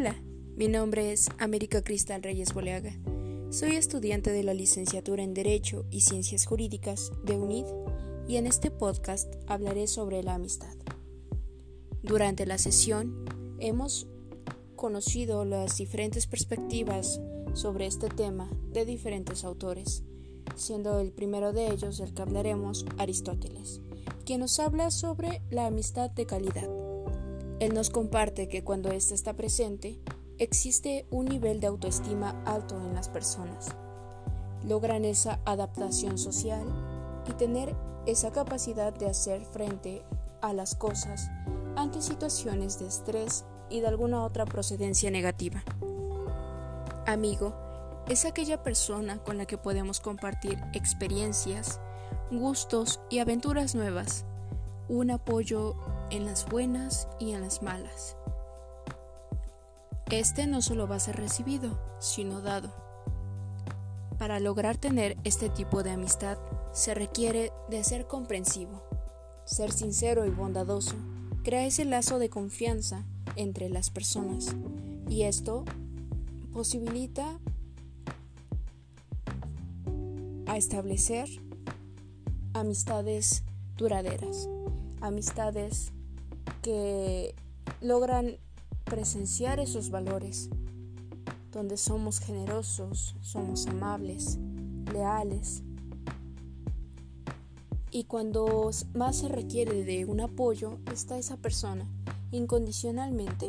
Hola, mi nombre es América Cristal Reyes Boleaga. Soy estudiante de la licenciatura en Derecho y Ciencias Jurídicas de UNID y en este podcast hablaré sobre la amistad. Durante la sesión hemos conocido las diferentes perspectivas sobre este tema de diferentes autores, siendo el primero de ellos el que hablaremos Aristóteles, quien nos habla sobre la amistad de calidad. Él nos comparte que cuando ésta está presente, existe un nivel de autoestima alto en las personas. Logran esa adaptación social y tener esa capacidad de hacer frente a las cosas ante situaciones de estrés y de alguna otra procedencia negativa. Amigo es aquella persona con la que podemos compartir experiencias, gustos y aventuras nuevas, un apoyo en las buenas y en las malas. Este no solo va a ser recibido, sino dado. Para lograr tener este tipo de amistad se requiere de ser comprensivo, ser sincero y bondadoso, crea ese lazo de confianza entre las personas y esto posibilita a establecer amistades duraderas, amistades que logran presenciar esos valores, donde somos generosos, somos amables, leales. Y cuando más se requiere de un apoyo, está esa persona, incondicionalmente.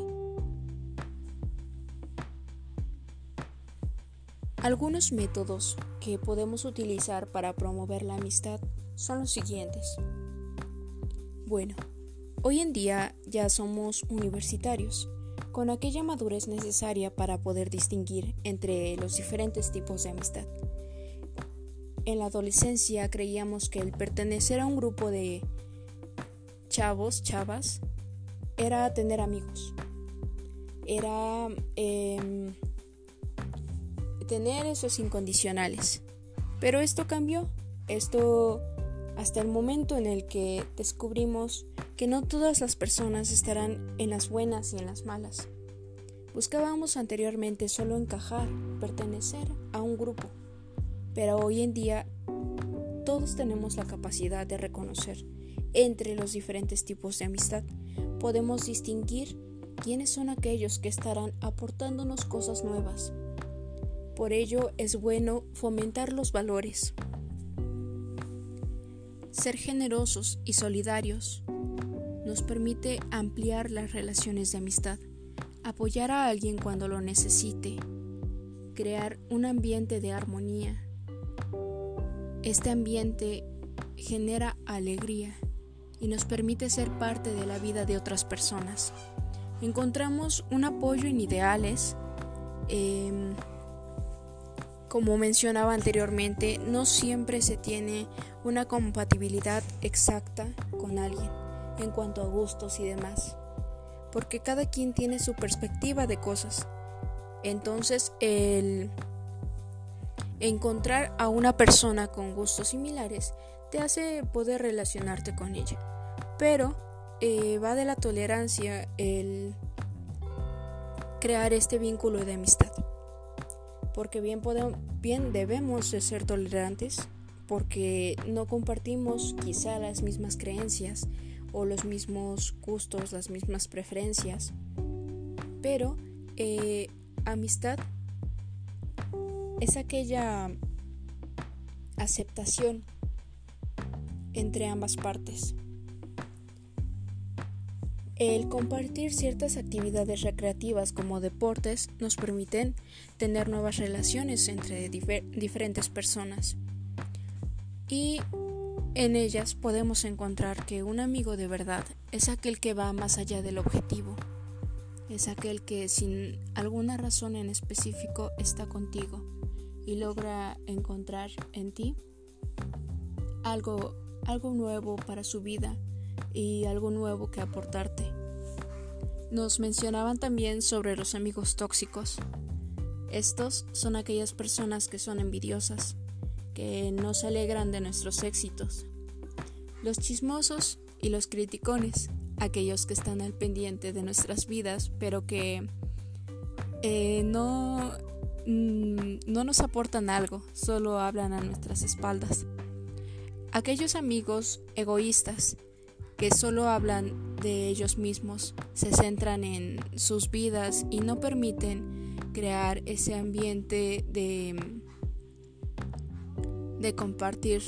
Algunos métodos que podemos utilizar para promover la amistad son los siguientes. Bueno, hoy en día ya somos universitarios con aquella madurez necesaria para poder distinguir entre los diferentes tipos de amistad. En la adolescencia creíamos que el pertenecer a un grupo de chavos, chavas, era tener amigos, era em, tener esos incondicionales. Pero esto cambió, esto hasta el momento en el que descubrimos que no todas las personas estarán en las buenas y en las malas. Buscábamos anteriormente solo encajar, pertenecer a un grupo, pero hoy en día todos tenemos la capacidad de reconocer entre los diferentes tipos de amistad. Podemos distinguir quiénes son aquellos que estarán aportándonos cosas nuevas. Por ello es bueno fomentar los valores. Ser generosos y solidarios nos permite ampliar las relaciones de amistad, apoyar a alguien cuando lo necesite, crear un ambiente de armonía. Este ambiente genera alegría y nos permite ser parte de la vida de otras personas. Encontramos un apoyo en ideales. Em, como mencionaba anteriormente, no siempre se tiene una compatibilidad exacta con alguien en cuanto a gustos y demás, porque cada quien tiene su perspectiva de cosas. Entonces, el encontrar a una persona con gustos similares te hace poder relacionarte con ella. Pero eh, va de la tolerancia el crear este vínculo de amistad. Porque bien, podemos, bien debemos de ser tolerantes porque no compartimos quizá las mismas creencias, o los mismos gustos, las mismas preferencias. Pero eh, amistad es aquella aceptación entre ambas partes. El compartir ciertas actividades recreativas como deportes nos permiten tener nuevas relaciones entre diferentes personas. Y en ellas podemos encontrar que un amigo de verdad es aquel que va más allá del objetivo, es aquel que sin alguna razón en específico está contigo y logra encontrar en ti algo, algo nuevo para su vida y algo nuevo que aportarte. Nos mencionaban también sobre los amigos tóxicos. Estos son aquellas personas que son envidiosas, que no se alegran de nuestros éxitos. Los chismosos y los criticones, aquellos que están al pendiente de nuestras vidas, pero que eh, no, mm, no nos aportan algo, solo hablan a nuestras espaldas. Aquellos amigos egoístas que solo hablan de ellos mismos, se centran en sus vidas y no permiten crear ese ambiente de, de compartir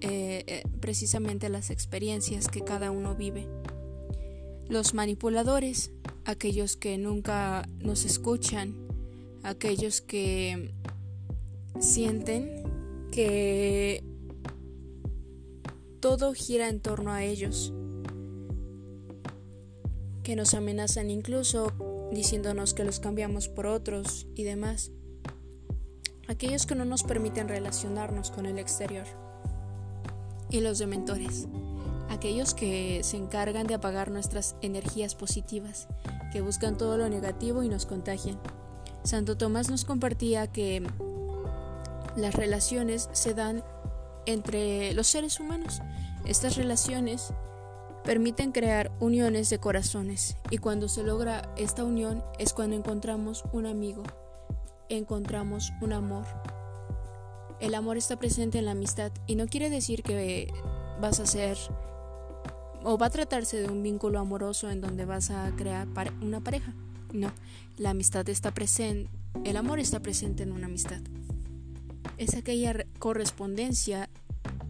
eh, eh, precisamente las experiencias que cada uno vive. Los manipuladores, aquellos que nunca nos escuchan, aquellos que sienten que todo gira en torno a ellos, que nos amenazan incluso diciéndonos que los cambiamos por otros y demás. Aquellos que no nos permiten relacionarnos con el exterior y los dementores, aquellos que se encargan de apagar nuestras energías positivas, que buscan todo lo negativo y nos contagian. Santo Tomás nos compartía que las relaciones se dan entre los seres humanos. Estas relaciones permiten crear uniones de corazones y cuando se logra esta unión es cuando encontramos un amigo, encontramos un amor el amor está presente en la amistad y no quiere decir que vas a ser o va a tratarse de un vínculo amoroso en donde vas a crear una pareja. No, la amistad está presente, el amor está presente en una amistad. Es aquella correspondencia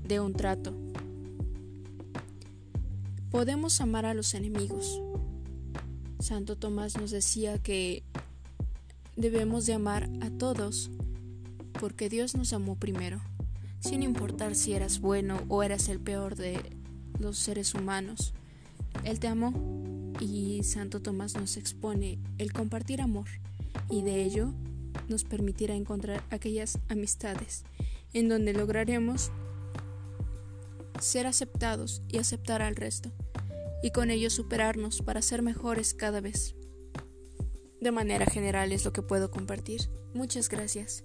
de un trato. Podemos amar a los enemigos. Santo Tomás nos decía que debemos de amar a todos porque Dios nos amó primero, sin importar si eras bueno o eras el peor de los seres humanos. Él te amó y Santo Tomás nos expone el compartir amor y de ello nos permitirá encontrar aquellas amistades en donde lograremos ser aceptados y aceptar al resto y con ello superarnos para ser mejores cada vez. De manera general es lo que puedo compartir. Muchas gracias.